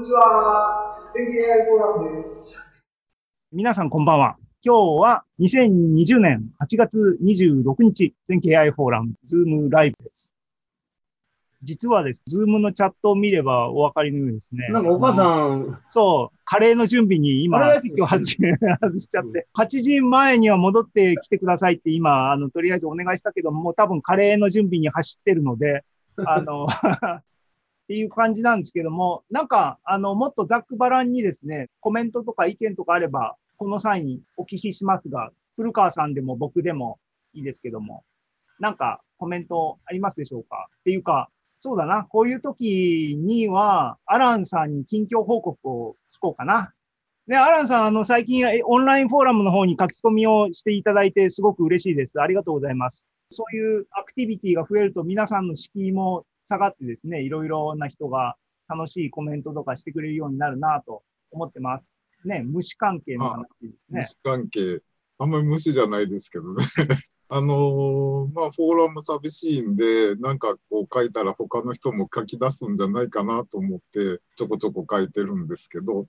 にちは。天気 AI フォーラムです。皆さんこんばんは。今日は2020年8月26日、全経 AI フォーラム、ズームライブです。実はです。ズームのチャットを見ればお分かりのようにですね。なんかお母さん。そう、カレーの準備に今、今日外しちゃって、8時前には戻ってきてくださいって今、あの、とりあえずお願いしたけども、多分カレーの準備に走ってるので、あのっていう感じなんですけども、なんか、あの、もっとざっくばらんにですね、コメントとか意見とかあれば、この際にお聞きしますが、古川さんでも僕でもいいですけども、なんかコメントありますでしょうか？っていうか、そうだな。こういう時には、アランさんに近況報告を聞こうかな。で、アランさん、あの、最近、オンラインフォーラムの方に書き込みをしていただいて、すごく嬉しいです。ありがとうございます。そういうアクティビティが増えると、皆さんの敷居も下がってですね、いろいろな人が楽しいコメントとかしてくれるようになるなと思ってます。ね、虫関係の話ですね。虫関係。あんまり無視じゃないですけどね。あのー、まあ、フォーラム寂しいんで、なんかこう書いたら他の人も書き出すんじゃないかなと思って、ちょこちょこ書いてるんですけど、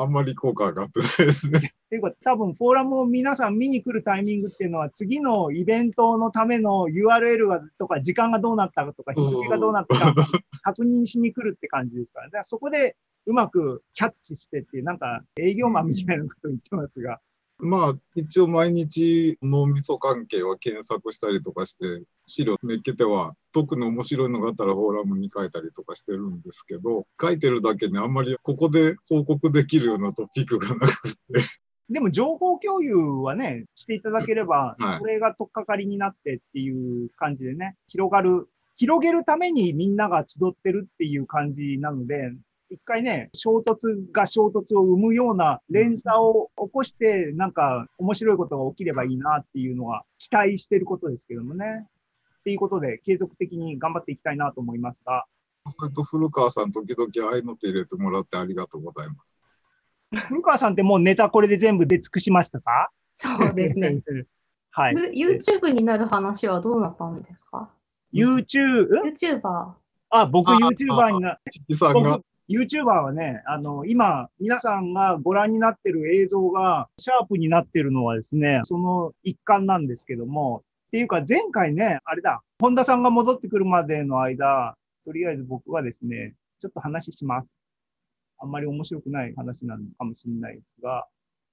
あんまり効果上がってないですね。っていうか、多分フォーラムを皆さん見に来るタイミングっていうのは、次のイベントのための URL がとか、時間がどうなったかとか、日付がどうなったか確認しに来るって感じですから、だからそこでうまくキャッチしてっていう、なんか営業マンみたいなことを言ってますが、まあ、一応毎日脳みそ関係は検索したりとかして、資料めっけては、特に面白いのがあったらフォーラムに書いたりとかしてるんですけど、書いてるだけにあんまりここで報告できるようなトピックがなくて。でも情報共有はね、していただければ、それが取っかかりになってっていう感じでね、広がる、広げるためにみんなが集ってるっていう感じなので、一回ね、衝突が衝突を生むような連鎖を起こして、なんか面白いことが起きればいいなっていうのは期待してることですけどもね。っていうことで、継続的に頑張っていきたいなと思いますが。それと古川さん、時々ああいうのって入れてもらってありがとうございます。古川さんってもうネタこれで全部出尽くしましたか？そうですね。はい。YouTube になる話はどうなったんですか ?YouTube? YouTuber。あ、僕 YouTuber にな、僕 YouTuber はね、あの、今、皆さんがご覧になってる映像が、シャープになってるのはですね、その一環なんですけども、っていうか前回ね、あれだ、本田さんが戻ってくるまでの間、とりあえず僕はですね、ちょっと話します。あんまり面白くない話なのかもしれないですが、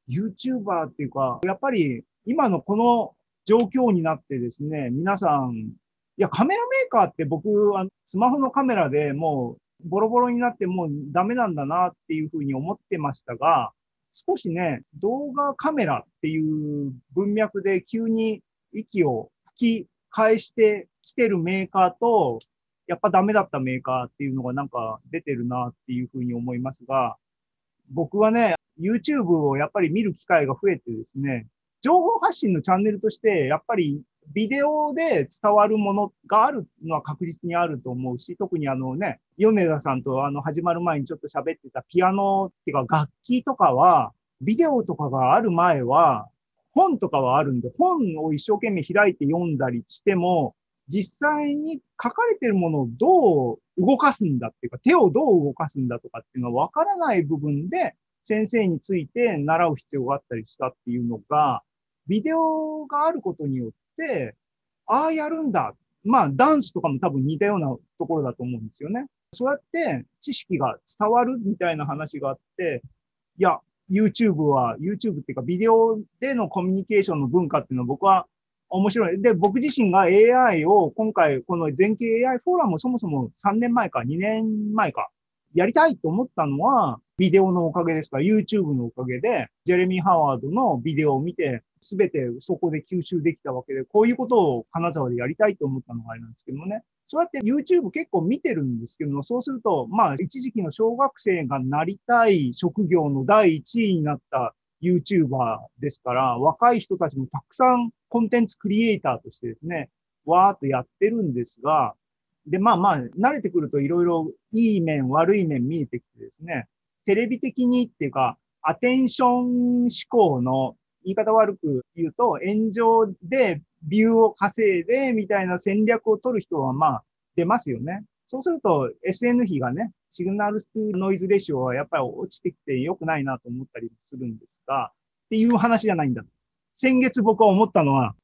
YouTuber っていうか、やっぱり今のこの状況になってですね、皆さん、いや、カメラメーカーって僕、はスマホのカメラでもうボロボロになってもうダメなんだなっていうふうに思ってましたが、少しね、動画カメラっていう文脈で急に息を吹き返してきてるメーカーと、やっぱダメだったメーカーっていうのがなんか出てるなっていうふうに思いますが、僕はね、YouTube をやっぱり見る機会が増えてですね、情報発信のチャンネルとして、やっぱりビデオで伝わるものがあるのは確実にあると思うし、特にあのね、米田さんとあの始まる前にちょっと喋ってたピアノっていうか楽器とかは、ビデオとかがある前は、本とかはあるんで、本を一生懸命開いて読んだりしても、実際に書かれてるものをどう動かすんだっていうか、手をどう動かすんだとかっていうのはわからない部分で、先生について習う必要があったりしたっていうのが、ビデオがあることによって、ああやるんだ。まあ、ダンスとかも多分似たようなところだと思うんですよね。そうやって知識が伝わるみたいな話があって、いや、YouTube は、YouTube っていうかビデオでのコミュニケーションの文化っていうのは僕は面白い。で、僕自身が AI を今回、この全景 AI フォーラムをそもそも3年前か2年前かやりたいと思ったのは、ビデオのおかげですから、YouTube のおかげで、ジェレミー・ハワードのビデオを見て、すべてそこで吸収できたわけで、こういうことを金沢でやりたいと思ったのがあれなんですけどもね。そうやって YouTube 結構見てるんですけども、そうすると、まあ、一時期の小学生がなりたい職業の第一位になった YouTuber ですから、若い人たちもたくさんコンテンツクリエイターとしてですね、わーっとやってるんですが、で、まあまあ、慣れてくるといろいろいい面、悪い面見えてきてですね、テレビ的にっていうか、アテンション思考の言い方悪く言うと、炎上でビューを稼いでみたいな戦略を取る人はまあ出ますよね。そうすると SN 比がね、シグナルスノイズレシオはやっぱり落ちてきて良くないなと思ったりするんですが、っていう話じゃないんだ。先月僕は思ったのは、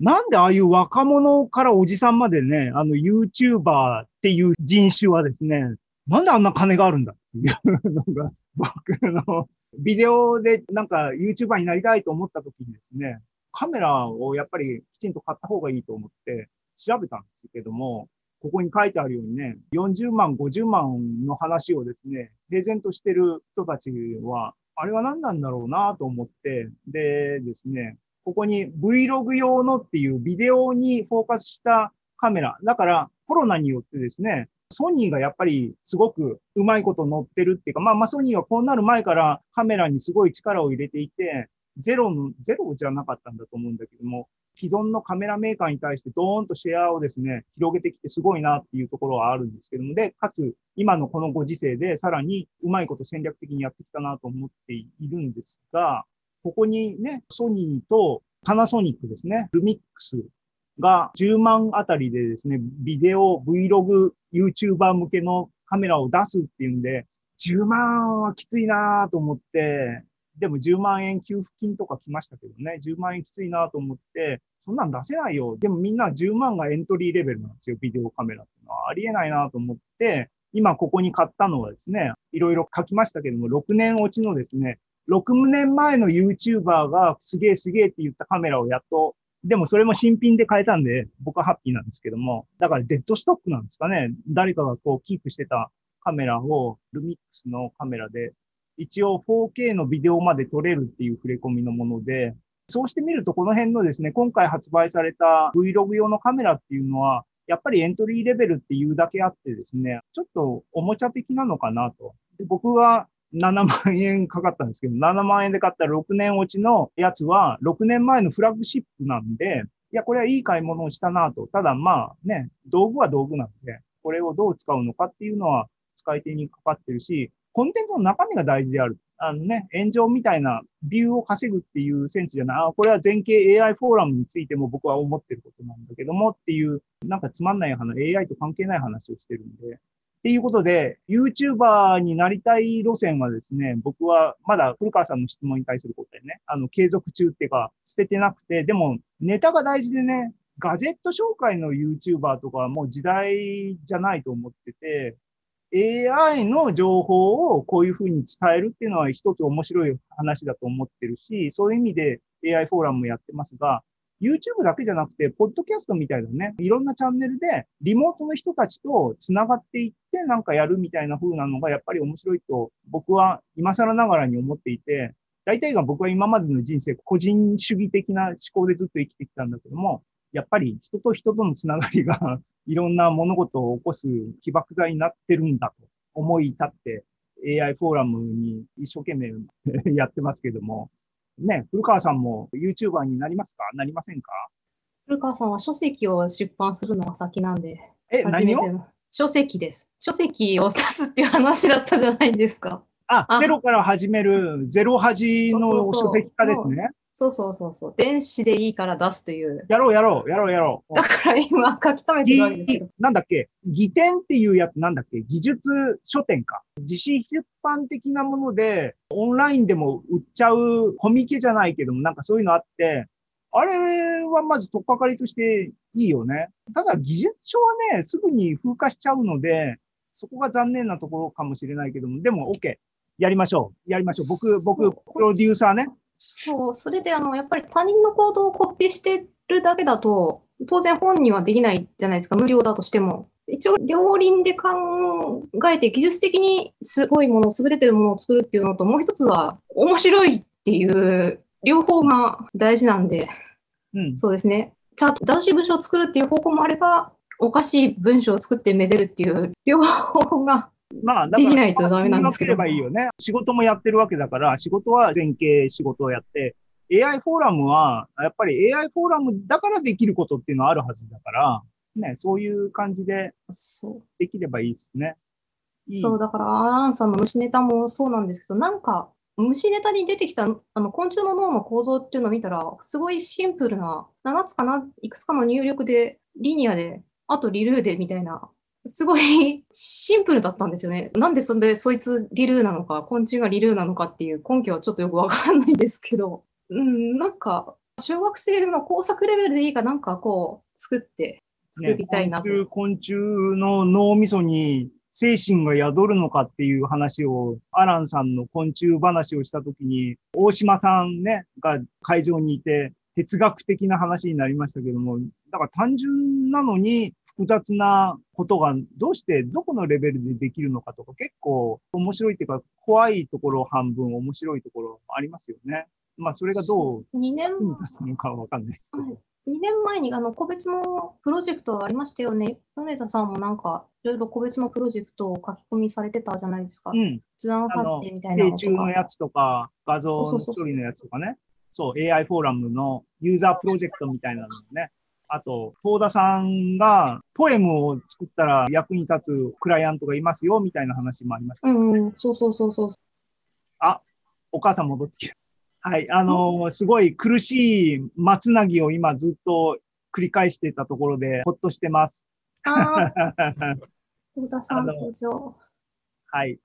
なんでああいう若者からおじさんまでね、あの YouTuber っていう人種はですね、なんであんな金があるんだっていう。のが、僕のビデオでなんか YouTuber になりたいと思った時にですね、カメラをやっぱりきちんと買った方がいいと思って調べたんですけども、ここに書いてあるようにね、40万、50万の話をですね、平然としてる人たちは、あれは何なんだろうなと思って、でですね、ここに Vlog 用のっていうビデオにフォーカスしたカメラ。だからコロナによってですね、ソニーがやっぱりすごくうまいこと乗ってるっていうか、まあまあソニーはこうなる前からカメラにすごい力を入れていて、ゼロの、ゼロじゃなかったんだと思うんだけども、既存のカメラメーカーに対してドーンとシェアをですね、広げてきてすごいなっていうところはあるんですけども、で、かつ今のこのご時世でさらにうまいこと戦略的にやってきたなと思っているんですが、ここにね、ソニーとパナソニックですね、ルミックスが10万あたりでですね、ビデオ、Vlog、YouTuber 向けのカメラを出すっていうんで、10万はきついなと思って、でも10万円給付金とか来ましたけどね、10万円きついなと思って、そんなん出せないよ。でもみんな10万がエントリーレベルなんですよ、ビデオカメラっていうのは。ありえないなと思って、今ここに買ったのはですね、いろいろ書きましたけども、6年落ちのですね、6年前の YouTuber がすげえすげえって言ったカメラをやっとでもそれも新品で買えたんで、僕はハッピーなんですけども、だからデッドストックなんですかね。誰かがこうキープしてたカメラを、ルミックスのカメラで、一応 4K のビデオまで撮れるっていう触れ込みのもので、そうしてみるとこの辺のですね、今回発売された Vlog 用のカメラっていうのは、やっぱりエントリーレベルっていうだけあってですね、ちょっとおもちゃ的なのかなと。で僕は7万円かかったんですけど、7万円で買った6年落ちのやつは、6年前のフラッグシップなんで、いや、これはいい買い物をしたなと。ただまあね、道具は道具なんで、これをどう使うのかっていうのは使い手にかかってるし、コンテンツの中身が大事である。あのね、炎上みたいなビューを稼ぐっていうセンスじゃない。あ、これは全景 AI フォーラムについても僕は思ってることなんだけどもっていう、なんかつまんない話、AI と関係ない話をしてるんで、っていうことで、YouTuber になりたい路線はですね、僕はまだ古川さんの質問に対する答えね、あの、継続中っていうか、捨ててなくて、でも、ネタが大事でね、ガジェット紹介の YouTuber とかはもう時代じゃないと思ってて、AI の情報をこういうふうに伝えるっていうのは一つ面白い話だと思ってるし、そういう意味で AI フォーラムもやってますが、YouTube だけじゃなくて、ポッドキャストみたいなね、いろんなチャンネルで、リモートの人たちと繋がっていってなんかやるみたいな風なのが、やっぱり面白いと、僕は今更ながらに思っていて、大体が僕は今までの人生、個人主義的な思考でずっと生きてきたんだけども、やっぱり人と人とのつながりが いろんな物事を起こす起爆剤になってるんだと思い立って AI フォーラムに一生懸命やってますけども、ね、古川さんも YouTuber になりますか？なりませんか？古川さんは書籍を出版するのが先なんで。え、何を？書籍です。書籍を出すっていう話だったじゃないですか。あ、あゼロから始める、ゼロ恥の書籍化ですね。そうそうそうそう。電子でいいから出すという。やろうやろう、やろうやろう。だから今書き留めてるわけですけど。なんだっけ？技典っていうやつなんだっけ？技術書店か。自費出版的なもので、オンラインでも売っちゃうコミケじゃないけども、なんかそういうのあって、あれはまず取っかかりとしていいよね。ただ技術書はね、すぐに風化しちゃうので、そこが残念なところかもしれないけども、でも OK。やりましょう。やりましょう。僕、僕、プロデューサーね。そう、それであの、やっぱり他人の行動をコピーしてるだけだと、当然本人はできないじゃないですか、無料だとしても。一応、両輪で考えて、技術的にすごいもの、優れてるものを作るっていうのと、もう一つは、面白いっていう、両方が大事なんで、うん、そうですね。ちゃんと正しい文章を作るっていう方向もあれば、おかしい文章を作ってめでるっていう、両方がまあ、だから、できないとダメなんですけど。ばいいよね。仕事もやってるわけだから、仕事は前景仕事をやって、AI フォーラムは、やっぱり AI フォーラムだからできることっていうのはあるはずだから、ね、そういう感じで。できればいいですね。いいそう、だから、アンさんの虫ネタもそうなんですけど、なんか、虫ネタに出てきたあの昆虫の脳の構造っていうのを見たら、すごいシンプルな、7つかな、いくつかの入力で、リニアで、あとリルーでみたいなすごいシンプルだったんですよね。なんでそんでそいつリルーなのか、昆虫がリルーなのかっていう根拠はちょっとよくわかんないんですけど、うん、なんか、小学生の工作レベルでいいかなんかこう、作って、作りたいなと。ね昆虫昆虫の脳みそに精神が宿るのかっていう話を、アランさんの昆虫話をしたときに、大島さんね、が会場にいて、哲学的な話になりましたけども、だから単純なのに複雑なことがどうしてどこのレベルでできるのかとか結構面白いっていうか怖いところ半分面白いところありますよね。まあそれがどう2年かかんないですけど。はい。2年前にあの個別のプロジェクトありましたよね。米田さんもなんか、いろいろ個別のプロジェクトを書き込みされてたじゃないですか。うん。図案あの発展みたいな成のとか。虫のやつとか、画像のそう。そう。そう。処理のやつとかね。そう、AI フォーラムのユーザープロジェクトみたいなのね。あと、東田さんがポエムを作ったら役に立つクライアントがいますよ、みたいな話もありました。うんうん、そうそうそうそう。お母さん戻ってきた。はい。あのーすごい苦しい松つなぎを今ずっと繰り返してたところで、ほっとしてます。ああ、小田さん登場。はい。